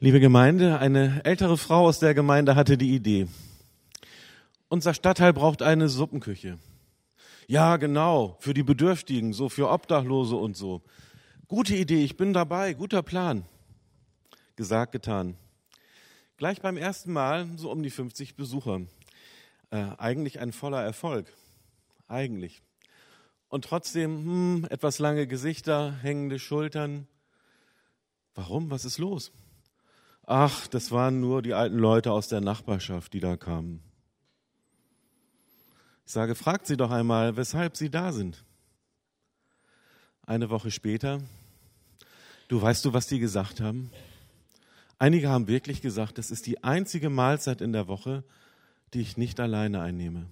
Liebe Gemeinde, eine ältere Frau aus der Gemeinde hatte die Idee. Unser Stadtteil braucht eine Suppenküche. Ja, genau, für die Bedürftigen, so für Obdachlose und so. Gute Idee, ich bin dabei, guter Plan. Gesagt, getan. Gleich beim ersten Mal so um die 50 Besucher. Äh, eigentlich ein voller Erfolg. Eigentlich. Und trotzdem, hm, etwas lange Gesichter, hängende Schultern. Warum? Was ist los? Ach, das waren nur die alten Leute aus der Nachbarschaft, die da kamen. Ich sage, fragt sie doch einmal, weshalb sie da sind. Eine Woche später, du weißt du, was die gesagt haben? Einige haben wirklich gesagt, das ist die einzige Mahlzeit in der Woche, die ich nicht alleine einnehme.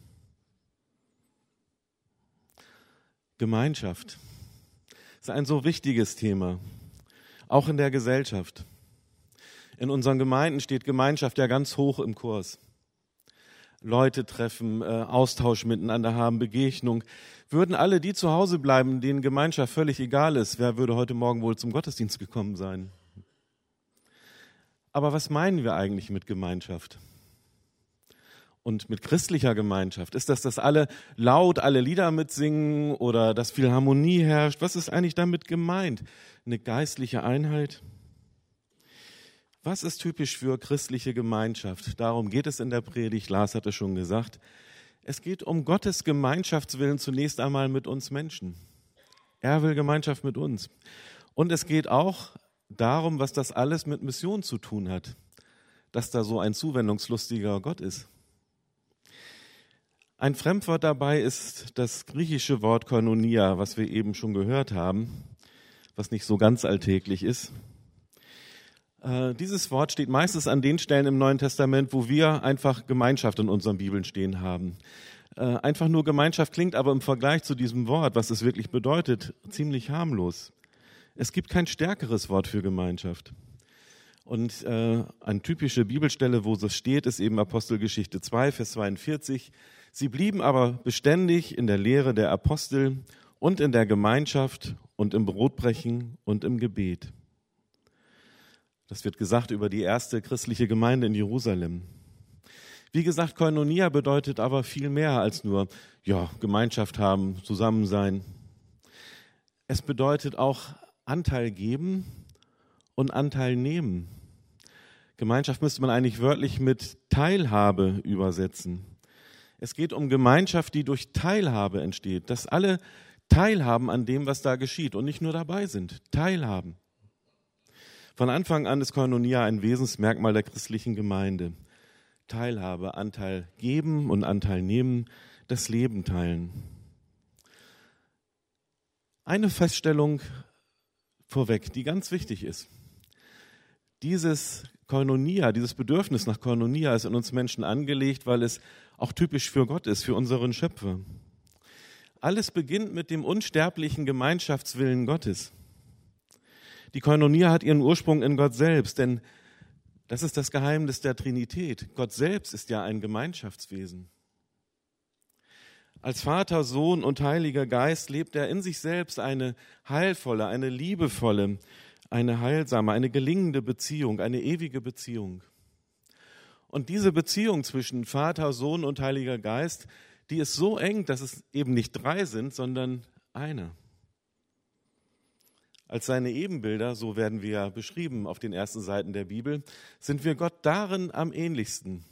Gemeinschaft ist ein so wichtiges Thema, auch in der Gesellschaft. In unseren Gemeinden steht Gemeinschaft ja ganz hoch im Kurs. Leute treffen, äh, Austausch miteinander haben, Begegnung. Würden alle die zu Hause bleiben, denen Gemeinschaft völlig egal ist, wer würde heute Morgen wohl zum Gottesdienst gekommen sein? Aber was meinen wir eigentlich mit Gemeinschaft? Und mit christlicher Gemeinschaft? Ist das, dass alle laut alle Lieder mitsingen oder dass viel Harmonie herrscht? Was ist eigentlich damit gemeint? Eine geistliche Einheit? Was ist typisch für christliche Gemeinschaft? Darum geht es in der Predigt. Lars hatte schon gesagt. Es geht um Gottes Gemeinschaftswillen zunächst einmal mit uns Menschen. Er will Gemeinschaft mit uns. Und es geht auch darum, was das alles mit Mission zu tun hat. Dass da so ein zuwendungslustiger Gott ist. Ein Fremdwort dabei ist das griechische Wort Koinonia, was wir eben schon gehört haben, was nicht so ganz alltäglich ist. Äh, dieses Wort steht meistens an den Stellen im Neuen Testament, wo wir einfach Gemeinschaft in unseren Bibeln stehen haben. Äh, einfach nur Gemeinschaft klingt aber im Vergleich zu diesem Wort, was es wirklich bedeutet, ziemlich harmlos. Es gibt kein stärkeres Wort für Gemeinschaft. Und äh, eine typische Bibelstelle, wo das steht, ist eben Apostelgeschichte 2, Vers 42. Sie blieben aber beständig in der Lehre der Apostel und in der Gemeinschaft und im Brotbrechen und im Gebet. Das wird gesagt über die erste christliche Gemeinde in Jerusalem. Wie gesagt, Koinonia bedeutet aber viel mehr als nur, ja, Gemeinschaft haben, zusammen sein. Es bedeutet auch Anteil geben und Anteil nehmen. Gemeinschaft müsste man eigentlich wörtlich mit Teilhabe übersetzen. Es geht um Gemeinschaft, die durch Teilhabe entsteht, dass alle teilhaben an dem, was da geschieht und nicht nur dabei sind, teilhaben. Von Anfang an ist Koinonia ein Wesensmerkmal der christlichen Gemeinde. Teilhabe, Anteil geben und Anteil nehmen, das Leben teilen. Eine Feststellung vorweg, die ganz wichtig ist. Dieses Koinonia, dieses Bedürfnis nach Koinonia ist in uns Menschen angelegt, weil es auch typisch für Gott ist, für unseren Schöpfer. Alles beginnt mit dem unsterblichen Gemeinschaftswillen Gottes. Die Koinonia hat ihren Ursprung in Gott selbst, denn das ist das Geheimnis der Trinität. Gott selbst ist ja ein Gemeinschaftswesen. Als Vater, Sohn und Heiliger Geist lebt er in sich selbst eine heilvolle, eine liebevolle, eine heilsame, eine gelingende Beziehung, eine ewige Beziehung. Und diese Beziehung zwischen Vater, Sohn und Heiliger Geist, die ist so eng, dass es eben nicht drei sind, sondern einer. Als seine Ebenbilder, so werden wir beschrieben auf den ersten Seiten der Bibel, sind wir Gott darin am ähnlichsten,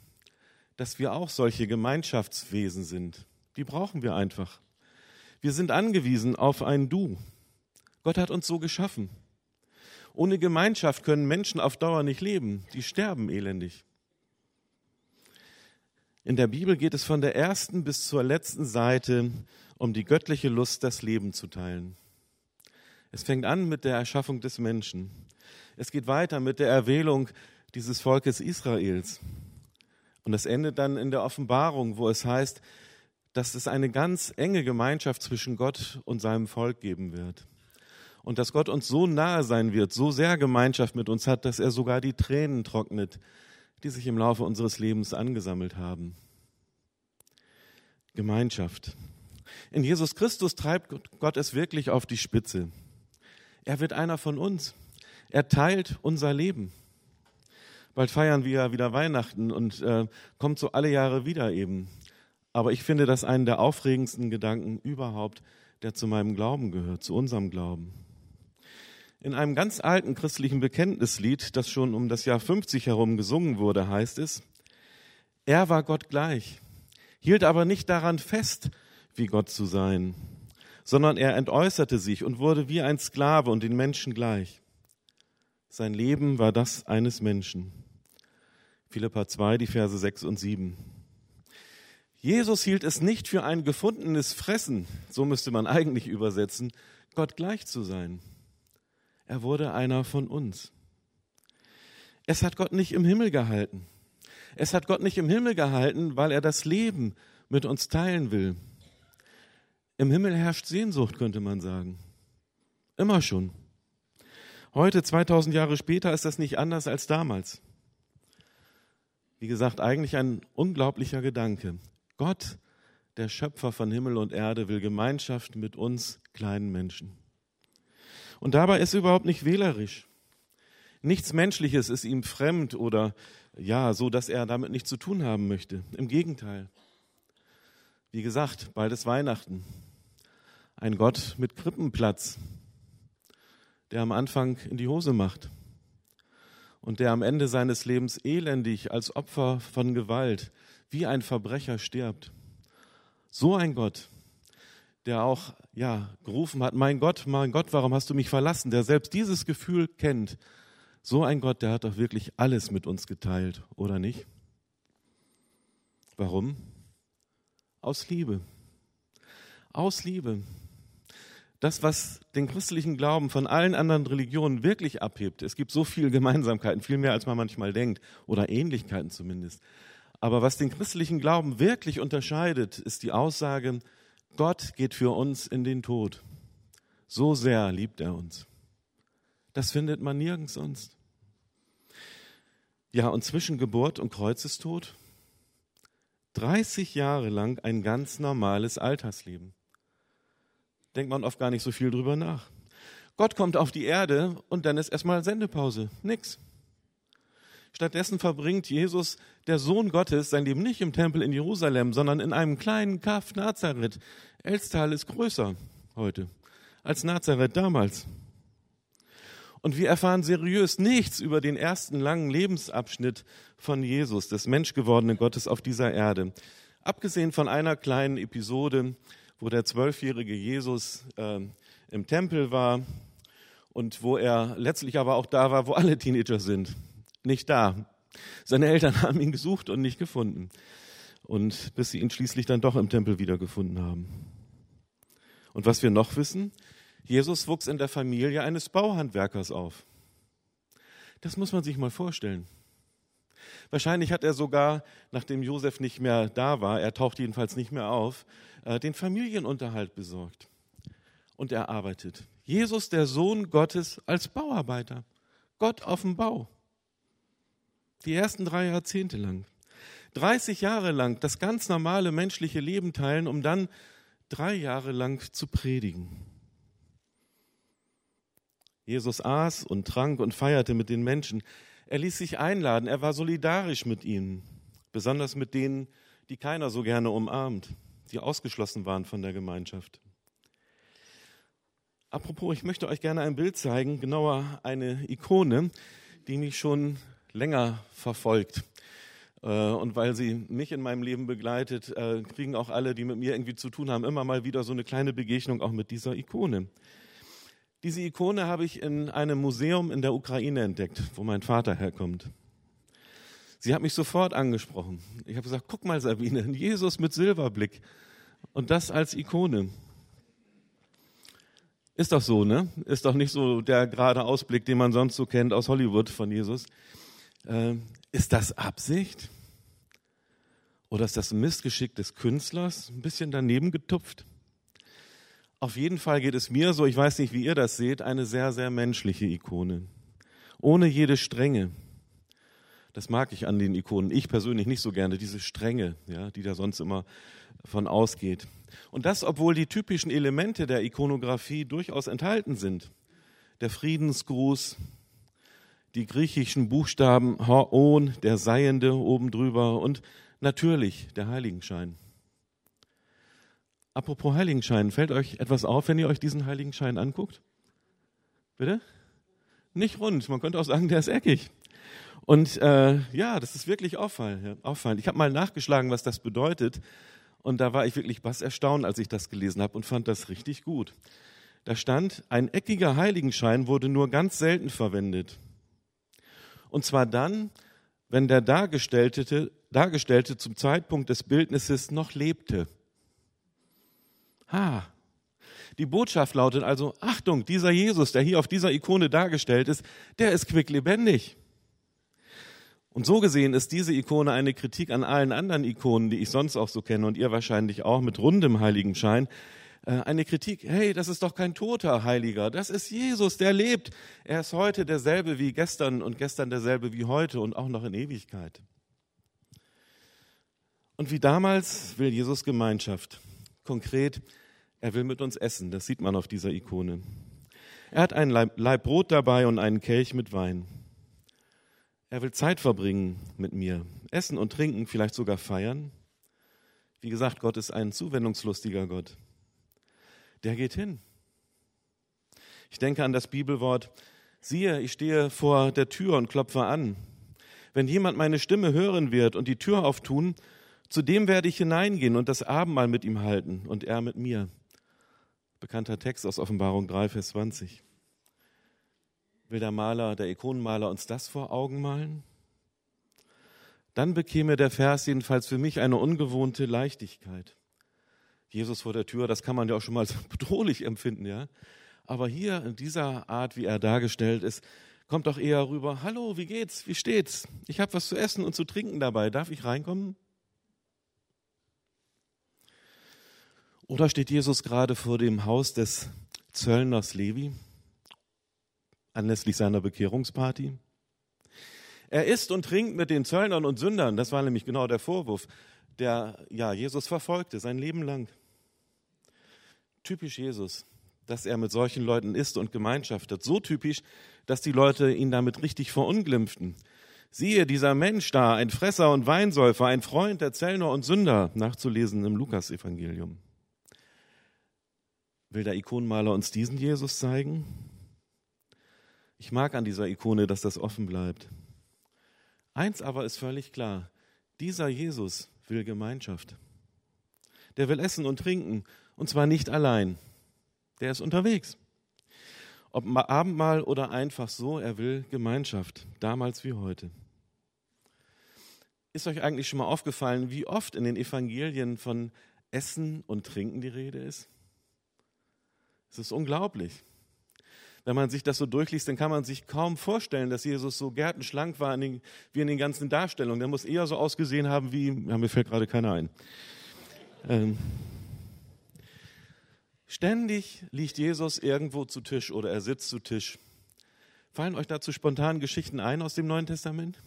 dass wir auch solche Gemeinschaftswesen sind. Die brauchen wir einfach. Wir sind angewiesen auf ein Du. Gott hat uns so geschaffen. Ohne Gemeinschaft können Menschen auf Dauer nicht leben. Die sterben elendig. In der Bibel geht es von der ersten bis zur letzten Seite um die göttliche Lust, das Leben zu teilen. Es fängt an mit der Erschaffung des Menschen. Es geht weiter mit der Erwählung dieses Volkes Israels. Und es endet dann in der Offenbarung, wo es heißt, dass es eine ganz enge Gemeinschaft zwischen Gott und seinem Volk geben wird. Und dass Gott uns so nahe sein wird, so sehr Gemeinschaft mit uns hat, dass er sogar die Tränen trocknet, die sich im Laufe unseres Lebens angesammelt haben. Gemeinschaft. In Jesus Christus treibt Gott es wirklich auf die Spitze. Er wird einer von uns. Er teilt unser Leben. Bald feiern wir ja wieder Weihnachten und äh, kommt so alle Jahre wieder eben. Aber ich finde das einen der aufregendsten Gedanken überhaupt, der zu meinem Glauben gehört, zu unserem Glauben. In einem ganz alten christlichen Bekenntnislied, das schon um das Jahr 50 herum gesungen wurde, heißt es, er war Gott gleich, hielt aber nicht daran fest, wie Gott zu sein, sondern er entäußerte sich und wurde wie ein Sklave und den Menschen gleich. Sein Leben war das eines Menschen. Philippa 2, die Verse 6 und 7. Jesus hielt es nicht für ein gefundenes Fressen, so müsste man eigentlich übersetzen, Gott gleich zu sein. Er wurde einer von uns. Es hat Gott nicht im Himmel gehalten. Es hat Gott nicht im Himmel gehalten, weil er das Leben mit uns teilen will. Im Himmel herrscht Sehnsucht, könnte man sagen. Immer schon. Heute, 2000 Jahre später, ist das nicht anders als damals. Wie gesagt, eigentlich ein unglaublicher Gedanke. Gott, der Schöpfer von Himmel und Erde, will Gemeinschaft mit uns kleinen Menschen. Und dabei ist er überhaupt nicht wählerisch. Nichts Menschliches ist ihm fremd oder ja, so, dass er damit nichts zu tun haben möchte. Im Gegenteil. Wie gesagt, bald ist Weihnachten. Ein Gott mit Krippenplatz, der am Anfang in die Hose macht und der am Ende seines Lebens elendig als Opfer von Gewalt wie ein Verbrecher stirbt. So ein Gott, der auch ja gerufen hat, mein Gott, mein Gott, warum hast du mich verlassen? Der selbst dieses Gefühl kennt. So ein Gott, der hat doch wirklich alles mit uns geteilt, oder nicht? Warum? Aus Liebe. Aus Liebe das, was den christlichen Glauben von allen anderen Religionen wirklich abhebt. Es gibt so viele Gemeinsamkeiten, viel mehr als man manchmal denkt, oder Ähnlichkeiten zumindest. Aber was den christlichen Glauben wirklich unterscheidet, ist die Aussage, Gott geht für uns in den Tod. So sehr liebt er uns. Das findet man nirgends sonst. Ja, und zwischen Geburt und Kreuzestod 30 Jahre lang ein ganz normales Alltagsleben denkt man oft gar nicht so viel drüber nach. Gott kommt auf die Erde und dann ist erstmal Sendepause. Nix. Stattdessen verbringt Jesus, der Sohn Gottes, sein Leben nicht im Tempel in Jerusalem, sondern in einem kleinen Kaff Nazareth. Elstal ist größer heute als Nazareth damals. Und wir erfahren seriös nichts über den ersten langen Lebensabschnitt von Jesus, des menschgewordenen Gottes auf dieser Erde. Abgesehen von einer kleinen Episode, wo der zwölfjährige Jesus äh, im Tempel war und wo er letztlich aber auch da war, wo alle Teenager sind. Nicht da. Seine Eltern haben ihn gesucht und nicht gefunden. Und bis sie ihn schließlich dann doch im Tempel wiedergefunden haben. Und was wir noch wissen, Jesus wuchs in der Familie eines Bauhandwerkers auf. Das muss man sich mal vorstellen. Wahrscheinlich hat er sogar, nachdem Josef nicht mehr da war, er taucht jedenfalls nicht mehr auf, äh, den Familienunterhalt besorgt und erarbeitet. Jesus, der Sohn Gottes, als Bauarbeiter. Gott auf dem Bau. Die ersten drei Jahrzehnte lang. 30 Jahre lang das ganz normale menschliche Leben teilen, um dann drei Jahre lang zu predigen. Jesus aß und trank und feierte mit den Menschen. Er ließ sich einladen, er war solidarisch mit ihnen, besonders mit denen, die keiner so gerne umarmt, die ausgeschlossen waren von der Gemeinschaft. Apropos, ich möchte euch gerne ein Bild zeigen, genauer eine Ikone, die mich schon länger verfolgt. Äh, und weil sie mich in meinem Leben begleitet, äh, kriegen auch alle, die mit mir irgendwie zu tun haben, immer mal wieder so eine kleine Begegnung auch mit dieser Ikone. Diese Ikone habe ich in einem Museum in der Ukraine entdeckt, wo mein Vater herkommt. Sie hat mich sofort angesprochen. Ich habe gesagt, guck mal Sabine, Jesus mit Silberblick und das als Ikone. Ist doch so, ne? Ist doch nicht so der gerade Ausblick, den man sonst so kennt aus Hollywood von Jesus. Äh, ist das Absicht? Oder ist das ein Missgeschick des Künstlers? Ein bisschen daneben getupft? Auf jeden Fall geht es mir so, ich weiß nicht, wie ihr das seht, eine sehr, sehr menschliche Ikone. Ohne jede Strenge. Das mag ich an den Ikonen. Ich persönlich nicht so gerne, diese Strenge, ja, die da sonst immer von ausgeht. Und das, obwohl die typischen Elemente der Ikonografie durchaus enthalten sind. Der Friedensgruß, die griechischen Buchstaben Hoon, der Seiende oben drüber und natürlich der Heiligenschein. Apropos Heiligenschein, fällt euch etwas auf, wenn ihr euch diesen Heiligenschein anguckt? Bitte? Nicht rund, man könnte auch sagen, der ist eckig. Und äh, ja, das ist wirklich auffallend. Ich habe mal nachgeschlagen, was das bedeutet. Und da war ich wirklich was erstaunt, als ich das gelesen habe und fand das richtig gut. Da stand, ein eckiger Heiligenschein wurde nur ganz selten verwendet. Und zwar dann, wenn der Dargestellte, Dargestellte zum Zeitpunkt des Bildnisses noch lebte. Ha. Die Botschaft lautet also, Achtung, dieser Jesus, der hier auf dieser Ikone dargestellt ist, der ist quicklebendig. Und so gesehen ist diese Ikone eine Kritik an allen anderen Ikonen, die ich sonst auch so kenne und ihr wahrscheinlich auch mit rundem Heiligenschein. Äh, eine Kritik, hey, das ist doch kein toter Heiliger, das ist Jesus, der lebt. Er ist heute derselbe wie gestern und gestern derselbe wie heute und auch noch in Ewigkeit. Und wie damals will Jesus Gemeinschaft. Konkret, er will mit uns essen, das sieht man auf dieser Ikone. Er hat einen Leib Brot dabei und einen Kelch mit Wein. Er will Zeit verbringen mit mir, essen und trinken, vielleicht sogar feiern. Wie gesagt, Gott ist ein zuwendungslustiger Gott. Der geht hin. Ich denke an das Bibelwort, siehe, ich stehe vor der Tür und klopfe an. Wenn jemand meine Stimme hören wird und die Tür auftun, zu dem werde ich hineingehen und das Abendmahl mit ihm halten und er mit mir. Bekannter Text aus Offenbarung 3, Vers 20. Will der Maler, der Ikonenmaler uns das vor Augen malen? Dann bekäme der Vers jedenfalls für mich eine ungewohnte Leichtigkeit. Jesus vor der Tür, das kann man ja auch schon mal bedrohlich empfinden, ja. Aber hier in dieser Art, wie er dargestellt ist, kommt doch eher rüber, hallo, wie geht's? Wie steht's? Ich habe was zu essen und zu trinken dabei. Darf ich reinkommen? Oder steht Jesus gerade vor dem Haus des Zöllners Levi? anlässlich seiner Bekehrungsparty. Er isst und trinkt mit den Zöllnern und Sündern. Das war nämlich genau der Vorwurf, der ja Jesus verfolgte sein Leben lang. Typisch Jesus, dass er mit solchen Leuten isst und gemeinschaftet. So typisch, dass die Leute ihn damit richtig verunglimpften. Siehe, dieser Mensch da, ein Fresser und Weinsäufer, ein Freund der Zellner und Sünder, nachzulesen im Lukasevangelium. Will der Ikonenmaler uns diesen Jesus zeigen? Ich mag an dieser Ikone, dass das offen bleibt. Eins aber ist völlig klar. Dieser Jesus will Gemeinschaft. Der will essen und trinken. Und zwar nicht allein. Der ist unterwegs. Ob Abendmahl oder einfach so, er will Gemeinschaft. Damals wie heute. Ist euch eigentlich schon mal aufgefallen, wie oft in den Evangelien von Essen und Trinken die Rede ist? Es ist unglaublich wenn man sich das so durchliest, dann kann man sich kaum vorstellen, dass Jesus so gärtenschlank war in den, wie in den ganzen Darstellungen. Der muss eher so ausgesehen haben wie, ja, mir fällt gerade keiner ein. Ähm, ständig liegt Jesus irgendwo zu Tisch oder er sitzt zu Tisch. Fallen euch dazu spontan Geschichten ein aus dem Neuen Testament?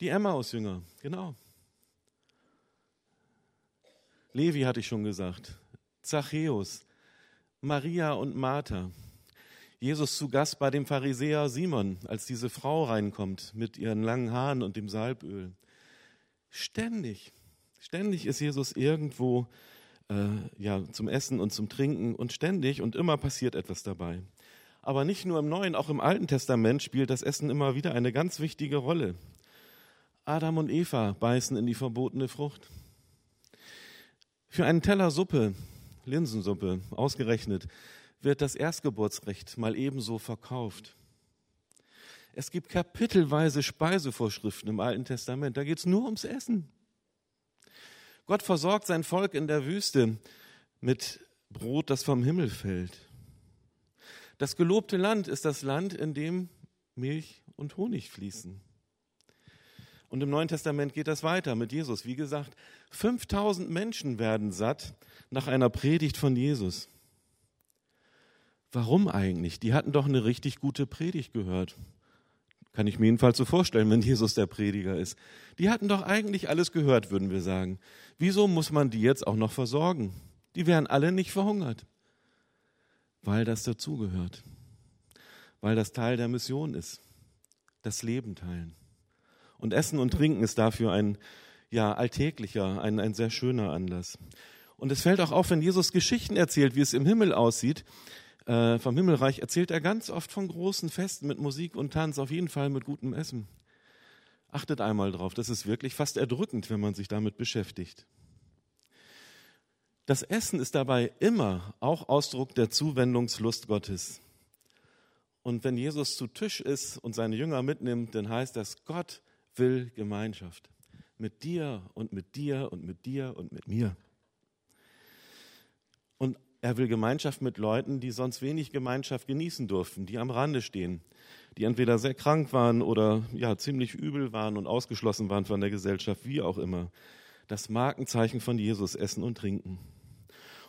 Die Emmaus-Jünger, genau. Levi hatte ich schon gesagt. Zachäus, Maria und Martha. Jesus zu Gast bei dem Pharisäer Simon, als diese Frau reinkommt mit ihren langen Haaren und dem Salböl. Ständig, ständig ist Jesus irgendwo äh, ja, zum Essen und zum Trinken und ständig und immer passiert etwas dabei. Aber nicht nur im Neuen, auch im Alten Testament spielt das Essen immer wieder eine ganz wichtige Rolle. Adam und Eva beißen in die verbotene Frucht. Für einen Teller Suppe Linsensuppe, ausgerechnet, wird das Erstgeburtsrecht mal ebenso verkauft. Es gibt kapitelweise Speisevorschriften im Alten Testament, da geht es nur ums Essen. Gott versorgt sein Volk in der Wüste mit Brot, das vom Himmel fällt. Das gelobte Land ist das Land, in dem Milch und Honig fließen. Und im Neuen Testament geht das weiter mit Jesus. Wie gesagt, 5000 Menschen werden satt nach einer Predigt von Jesus. Warum eigentlich? Die hatten doch eine richtig gute Predigt gehört. Kann ich mir jedenfalls so vorstellen, wenn Jesus der Prediger ist. Die hatten doch eigentlich alles gehört, würden wir sagen. Wieso muss man die jetzt auch noch versorgen? Die wären alle nicht verhungert. Weil das dazugehört. Weil das Teil der Mission ist. Das Leben teilen. Und Essen und Trinken ist dafür ein ja, alltäglicher, ein, ein sehr schöner Anlass. Und es fällt auch auf, wenn Jesus Geschichten erzählt, wie es im Himmel aussieht, äh, vom Himmelreich, erzählt er ganz oft von großen Festen mit Musik und Tanz, auf jeden Fall mit gutem Essen. Achtet einmal drauf, das ist wirklich fast erdrückend, wenn man sich damit beschäftigt. Das Essen ist dabei immer auch Ausdruck der Zuwendungslust Gottes. Und wenn Jesus zu Tisch ist und seine Jünger mitnimmt, dann heißt das, Gott will Gemeinschaft. Mit dir und mit dir und mit dir und mit mir. Und er will Gemeinschaft mit Leuten, die sonst wenig Gemeinschaft genießen durften, die am Rande stehen, die entweder sehr krank waren oder ja ziemlich übel waren und ausgeschlossen waren von der Gesellschaft, wie auch immer. Das Markenzeichen von Jesus essen und trinken.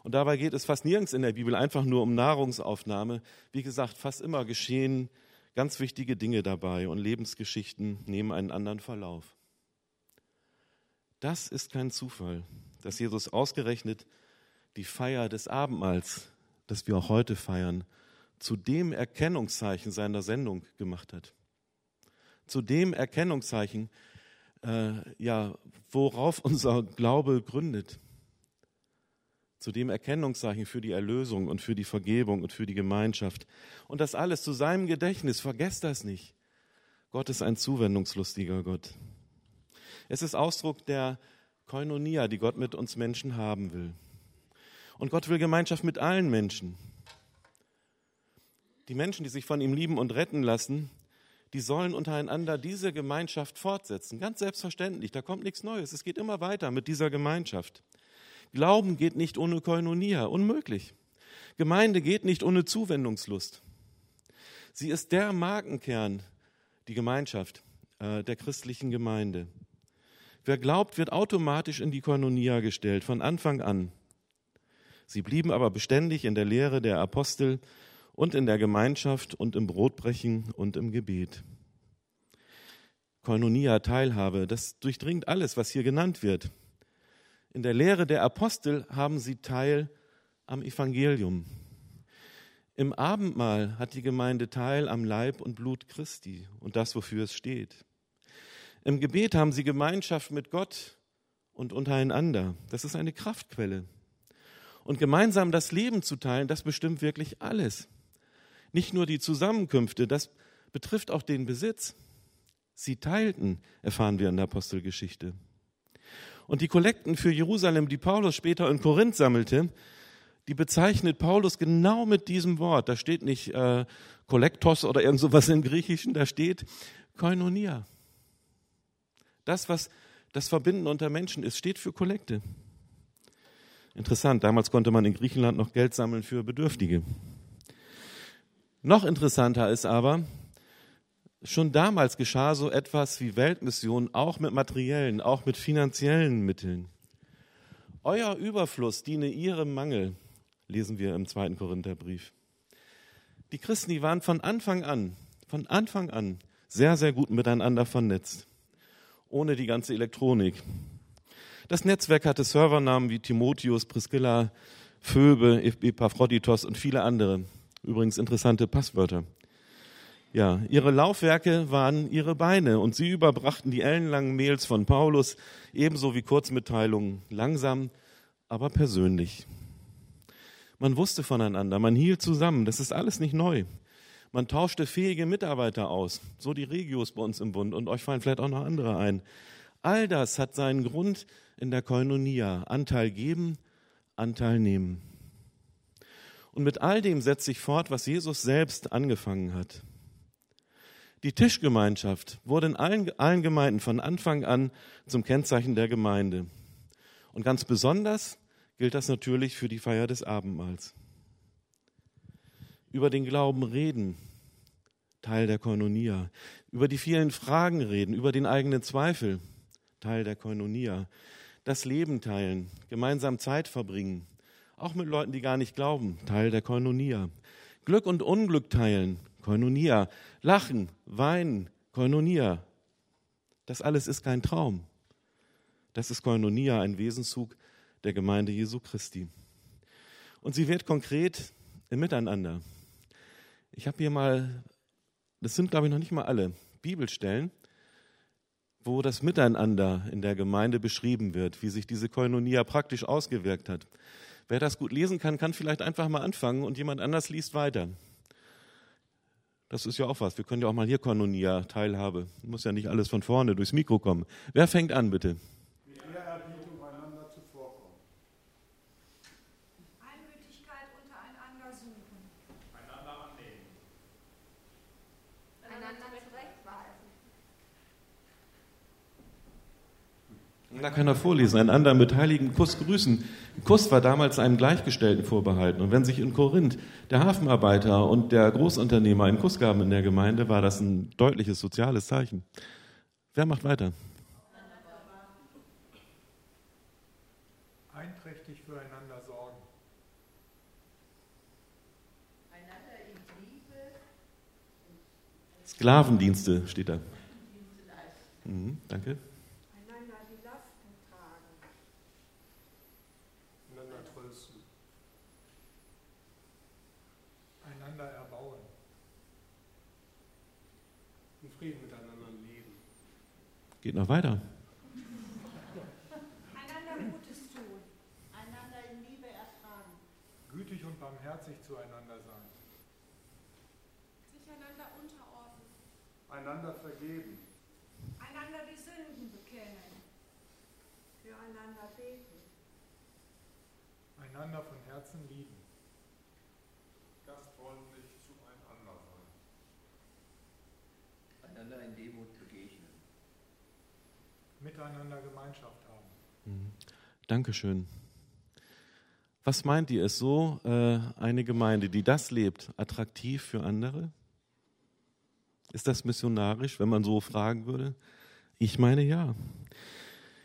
Und dabei geht es fast nirgends in der Bibel einfach nur um Nahrungsaufnahme. Wie gesagt, fast immer geschehen ganz wichtige Dinge dabei und Lebensgeschichten nehmen einen anderen Verlauf. Das ist kein Zufall, dass Jesus ausgerechnet die Feier des Abendmahls, das wir auch heute feiern, zu dem Erkennungszeichen seiner Sendung gemacht hat. Zu dem Erkennungszeichen, äh, ja, worauf unser Glaube gründet. Zu dem Erkennungszeichen für die Erlösung und für die Vergebung und für die Gemeinschaft. Und das alles zu seinem Gedächtnis. Vergesst das nicht. Gott ist ein zuwendungslustiger Gott. Es ist Ausdruck der Koinonia, die Gott mit uns Menschen haben will. Und Gott will Gemeinschaft mit allen Menschen. Die Menschen, die sich von ihm lieben und retten lassen, die sollen untereinander diese Gemeinschaft fortsetzen. Ganz selbstverständlich, da kommt nichts Neues. Es geht immer weiter mit dieser Gemeinschaft. Glauben geht nicht ohne Koinonia, unmöglich. Gemeinde geht nicht ohne Zuwendungslust. Sie ist der Markenkern, die Gemeinschaft äh, der christlichen Gemeinde. Wer glaubt, wird automatisch in die Koinonia gestellt, von Anfang an. Sie blieben aber beständig in der Lehre der Apostel und in der Gemeinschaft und im Brotbrechen und im Gebet. Koinonia, Teilhabe, das durchdringt alles, was hier genannt wird. In der Lehre der Apostel haben sie Teil am Evangelium. Im Abendmahl hat die Gemeinde Teil am Leib und Blut Christi und das, wofür es steht. Im Gebet haben sie Gemeinschaft mit Gott und untereinander. Das ist eine Kraftquelle. Und gemeinsam das Leben zu teilen, das bestimmt wirklich alles. Nicht nur die Zusammenkünfte, das betrifft auch den Besitz. Sie teilten, erfahren wir in der Apostelgeschichte. Und die Kollekten für Jerusalem, die Paulus später in Korinth sammelte, die bezeichnet Paulus genau mit diesem Wort. Da steht nicht äh, Kollektos oder irgend sowas im Griechischen, da steht Koinonia. Das, was das Verbinden unter Menschen ist, steht für Kollekte. Interessant, damals konnte man in Griechenland noch Geld sammeln für Bedürftige. Noch interessanter ist aber, schon damals geschah so etwas wie Weltmission auch mit materiellen, auch mit finanziellen Mitteln. Euer Überfluss diene ihrem Mangel, lesen wir im zweiten Korintherbrief. Die Christen, die waren von Anfang an, von Anfang an sehr, sehr gut miteinander vernetzt. Ohne die ganze Elektronik, das Netzwerk hatte Servernamen wie Timotheus, Priscilla, Phoebe, Epaphroditos und viele andere. Übrigens interessante Passwörter. Ja, ihre Laufwerke waren ihre Beine und sie überbrachten die ellenlangen Mails von Paulus ebenso wie Kurzmitteilungen langsam, aber persönlich. Man wusste voneinander, man hielt zusammen, das ist alles nicht neu. Man tauschte fähige Mitarbeiter aus, so die Regios bei uns im Bund und euch fallen vielleicht auch noch andere ein. All das hat seinen Grund in der Koinonia. Anteil geben, Anteil nehmen. Und mit all dem setzt sich fort, was Jesus selbst angefangen hat. Die Tischgemeinschaft wurde in allen, allen Gemeinden von Anfang an zum Kennzeichen der Gemeinde. Und ganz besonders gilt das natürlich für die Feier des Abendmahls. Über den Glauben reden, Teil der Koinonia. Über die vielen Fragen reden, über den eigenen Zweifel, Teil der Koinonia. Das Leben teilen, gemeinsam Zeit verbringen, auch mit Leuten, die gar nicht glauben, Teil der Koinonia. Glück und Unglück teilen, Koinonia. Lachen, weinen, Koinonia. Das alles ist kein Traum. Das ist Koinonia, ein Wesenszug der Gemeinde Jesu Christi. Und sie wird konkret im Miteinander. Ich habe hier mal, das sind glaube ich noch nicht mal alle, Bibelstellen, wo das Miteinander in der Gemeinde beschrieben wird, wie sich diese Koinonia praktisch ausgewirkt hat. Wer das gut lesen kann, kann vielleicht einfach mal anfangen und jemand anders liest weiter. Das ist ja auch was. Wir können ja auch mal hier Koinonia, Teilhabe. Muss ja nicht alles von vorne durchs Mikro kommen. Wer fängt an, bitte? Da kann er vorlesen, einen anderen mit heiligen Kuss grüßen. Kuss war damals einem Gleichgestellten vorbehalten. Und wenn sich in Korinth der Hafenarbeiter und der Großunternehmer einen Kuss gaben in der Gemeinde, war das ein deutliches soziales Zeichen. Wer macht weiter? Einträchtig füreinander sorgen. Sklavendienste steht da. Mhm, danke. Geht noch weiter. Einander Gutes tun. Einander in Liebe ertragen. Gütig und barmherzig zueinander sein. Sich einander unterordnen. Einander vergeben. Einander die Sünden bekennen. Füreinander beten. Einander von Herzen lieben. Gastfreundlich zueinander sein. Einander in Demut miteinander Gemeinschaft haben. Mhm. Dankeschön. Was meint ihr, ist so äh, eine Gemeinde, die das lebt, attraktiv für andere? Ist das missionarisch, wenn man so fragen würde? Ich meine ja.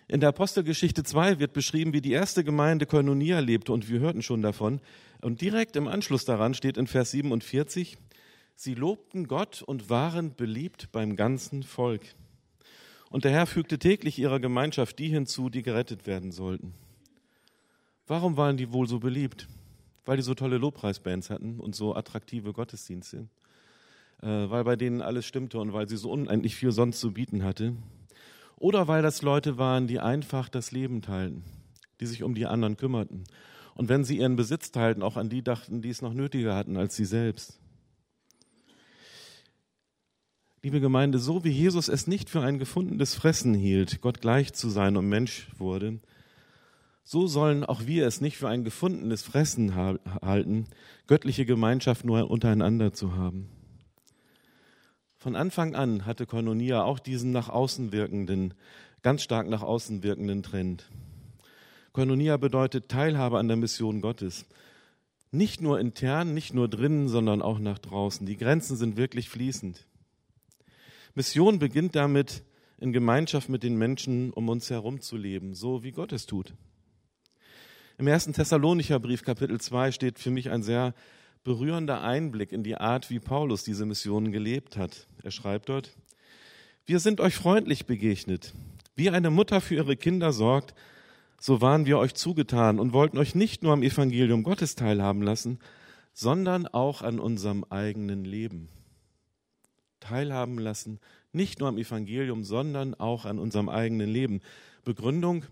In der Apostelgeschichte 2 wird beschrieben, wie die erste Gemeinde Koinonia lebte und wir hörten schon davon. Und direkt im Anschluss daran steht in Vers 47, sie lobten Gott und waren beliebt beim ganzen Volk. Und der Herr fügte täglich ihrer Gemeinschaft die hinzu, die gerettet werden sollten. Warum waren die wohl so beliebt? Weil die so tolle Lobpreisbands hatten und so attraktive Gottesdienste. Äh, weil bei denen alles stimmte und weil sie so unendlich viel sonst zu bieten hatte. Oder weil das Leute waren, die einfach das Leben teilten, die sich um die anderen kümmerten. Und wenn sie ihren Besitz teilten, auch an die dachten, die es noch nötiger hatten als sie selbst. Liebe Gemeinde, so wie Jesus es nicht für ein gefundenes Fressen hielt, Gott gleich zu sein und Mensch wurde, so sollen auch wir es nicht für ein gefundenes Fressen halten, göttliche Gemeinschaft nur untereinander zu haben. Von Anfang an hatte Koinonia auch diesen nach außen wirkenden, ganz stark nach außen wirkenden Trend. Koinonia bedeutet Teilhabe an der Mission Gottes. Nicht nur intern, nicht nur drinnen, sondern auch nach draußen. Die Grenzen sind wirklich fließend. Mission beginnt damit, in Gemeinschaft mit den Menschen um uns herum zu leben, so wie Gott es tut. Im ersten Thessalonicher Brief, Kapitel 2, steht für mich ein sehr berührender Einblick in die Art, wie Paulus diese Mission gelebt hat. Er schreibt dort, wir sind euch freundlich begegnet. Wie eine Mutter für ihre Kinder sorgt, so waren wir euch zugetan und wollten euch nicht nur am Evangelium Gottes teilhaben lassen, sondern auch an unserem eigenen Leben teilhaben lassen, nicht nur am Evangelium, sondern auch an unserem eigenen Leben. Begründung,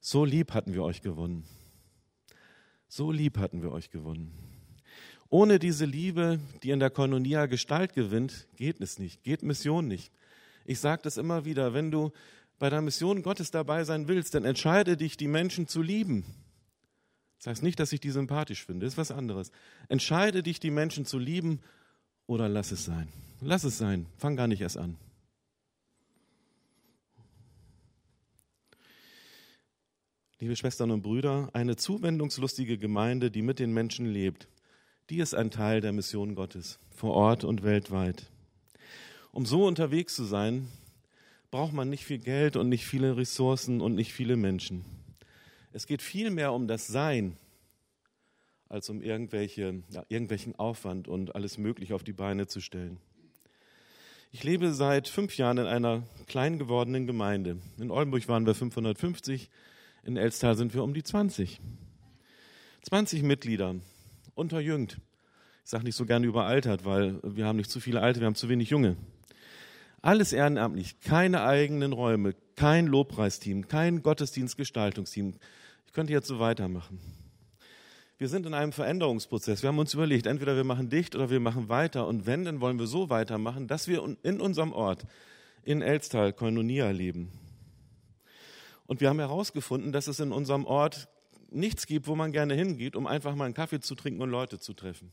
so lieb hatten wir euch gewonnen. So lieb hatten wir euch gewonnen. Ohne diese Liebe, die in der Koinonia Gestalt gewinnt, geht es nicht, geht Mission nicht. Ich sage das immer wieder, wenn du bei der Mission Gottes dabei sein willst, dann entscheide dich, die Menschen zu lieben. Das heißt nicht, dass ich die sympathisch finde, das ist was anderes. Entscheide dich, die Menschen zu lieben oder lass es sein. Lass es sein. Fang gar nicht erst an. Liebe Schwestern und Brüder, eine zuwendungslustige Gemeinde, die mit den Menschen lebt, die ist ein Teil der Mission Gottes, vor Ort und weltweit. Um so unterwegs zu sein, braucht man nicht viel Geld und nicht viele Ressourcen und nicht viele Menschen. Es geht vielmehr um das Sein als um irgendwelche, ja, irgendwelchen Aufwand und alles Mögliche auf die Beine zu stellen. Ich lebe seit fünf Jahren in einer klein gewordenen Gemeinde. In Oldenburg waren wir 550, in Elstal sind wir um die 20. 20 Mitglieder, unterjüngt, Ich sage nicht so gerne überaltert, weil wir haben nicht zu viele Alte, wir haben zu wenig Junge. Alles ehrenamtlich, keine eigenen Räume, kein Lobpreisteam, kein Gottesdienstgestaltungsteam. Ich könnte jetzt so weitermachen. Wir sind in einem Veränderungsprozess. Wir haben uns überlegt, entweder wir machen dicht oder wir machen weiter. Und wenn, dann wollen wir so weitermachen, dass wir in unserem Ort, in Elstal, Koinonia leben. Und wir haben herausgefunden, dass es in unserem Ort nichts gibt, wo man gerne hingeht, um einfach mal einen Kaffee zu trinken und Leute zu treffen.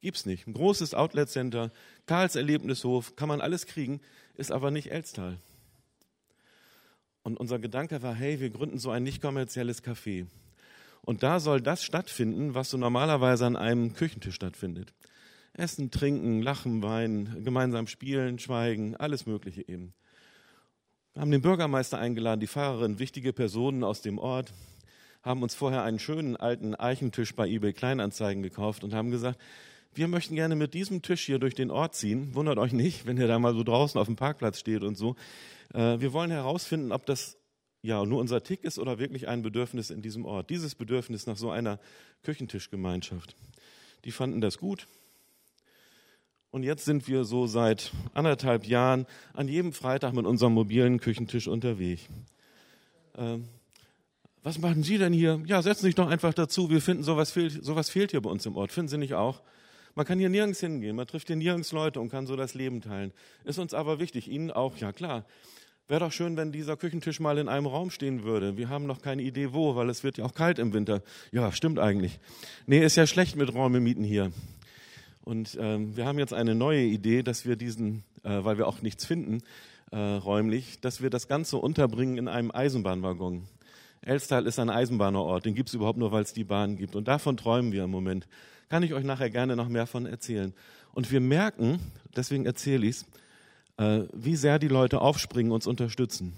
Gibt's nicht. Ein großes Outlet-Center, Karls Erlebnishof, kann man alles kriegen, ist aber nicht Elstal. Und unser Gedanke war, hey, wir gründen so ein nicht kommerzielles Café. Und da soll das stattfinden, was so normalerweise an einem Küchentisch stattfindet. Essen, trinken, lachen, weinen, gemeinsam spielen, schweigen, alles Mögliche eben. Wir haben den Bürgermeister eingeladen, die Fahrerin, wichtige Personen aus dem Ort, haben uns vorher einen schönen alten Eichentisch bei eBay Kleinanzeigen gekauft und haben gesagt, wir möchten gerne mit diesem Tisch hier durch den Ort ziehen. Wundert euch nicht, wenn ihr da mal so draußen auf dem Parkplatz steht und so. Äh, wir wollen herausfinden, ob das ja nur unser Tick ist oder wirklich ein Bedürfnis in diesem Ort. Dieses Bedürfnis nach so einer Küchentischgemeinschaft. Die fanden das gut. Und jetzt sind wir so seit anderthalb Jahren an jedem Freitag mit unserem mobilen Küchentisch unterwegs. Ähm, was machen Sie denn hier? Ja, setzen Sie sich doch einfach dazu. Wir finden, sowas fehlt, sowas fehlt hier bei uns im Ort. Finden Sie nicht auch? Man kann hier nirgends hingehen, man trifft hier nirgends Leute und kann so das Leben teilen. Ist uns aber wichtig, Ihnen auch, ja klar. Wäre doch schön, wenn dieser Küchentisch mal in einem Raum stehen würde. Wir haben noch keine Idee wo, weil es wird ja auch kalt im Winter. Ja, stimmt eigentlich. Nee, ist ja schlecht mit Räume mieten hier. Und ähm, wir haben jetzt eine neue Idee, dass wir diesen, äh, weil wir auch nichts finden äh, räumlich, dass wir das Ganze unterbringen in einem Eisenbahnwaggon. Elstal ist ein Eisenbahnerort, den gibt es überhaupt nur, weil es die Bahn gibt. Und davon träumen wir im Moment. Kann ich euch nachher gerne noch mehr von erzählen. Und wir merken, deswegen erzähle ich es, wie sehr die Leute aufspringen, uns unterstützen.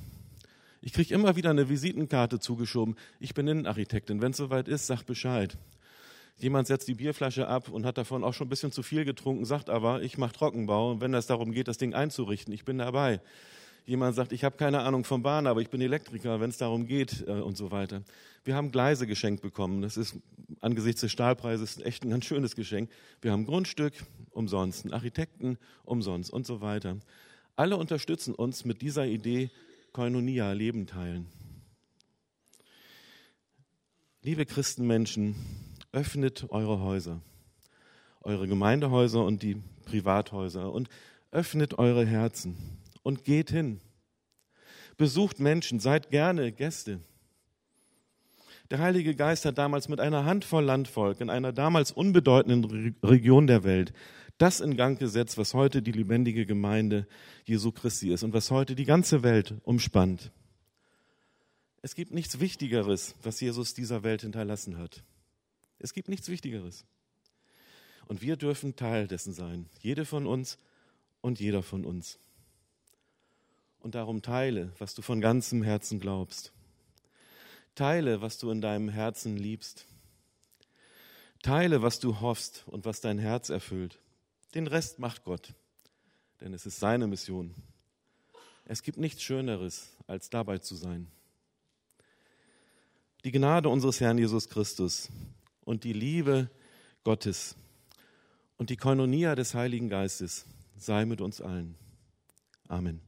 Ich kriege immer wieder eine Visitenkarte zugeschoben. Ich bin Innenarchitektin. Wenn es soweit ist, sag Bescheid. Jemand setzt die Bierflasche ab und hat davon auch schon ein bisschen zu viel getrunken, sagt aber, ich mache Trockenbau. Und wenn es darum geht, das Ding einzurichten, ich bin dabei. Jemand sagt, ich habe keine Ahnung vom Bahn, aber ich bin Elektriker, wenn es darum geht äh, und so weiter. Wir haben Gleise geschenkt bekommen. Das ist angesichts des Stahlpreises echt ein ganz schönes Geschenk. Wir haben Grundstück umsonst, einen Architekten umsonst und so weiter. Alle unterstützen uns mit dieser Idee Koinonia, Leben teilen. Liebe Christenmenschen, öffnet eure Häuser, eure Gemeindehäuser und die Privathäuser und öffnet eure Herzen und geht hin. Besucht Menschen, seid gerne Gäste. Der Heilige Geist hat damals mit einer Handvoll Landvolk in einer damals unbedeutenden Region der Welt das in Gang gesetzt, was heute die lebendige Gemeinde Jesu Christi ist und was heute die ganze Welt umspannt. Es gibt nichts Wichtigeres, was Jesus dieser Welt hinterlassen hat. Es gibt nichts Wichtigeres. Und wir dürfen Teil dessen sein, jede von uns und jeder von uns. Und darum teile, was du von ganzem Herzen glaubst. Teile, was du in deinem Herzen liebst. Teile, was du hoffst und was dein Herz erfüllt. Den Rest macht Gott, denn es ist seine Mission. Es gibt nichts Schöneres, als dabei zu sein. Die Gnade unseres Herrn Jesus Christus und die Liebe Gottes und die Koinonia des Heiligen Geistes sei mit uns allen. Amen.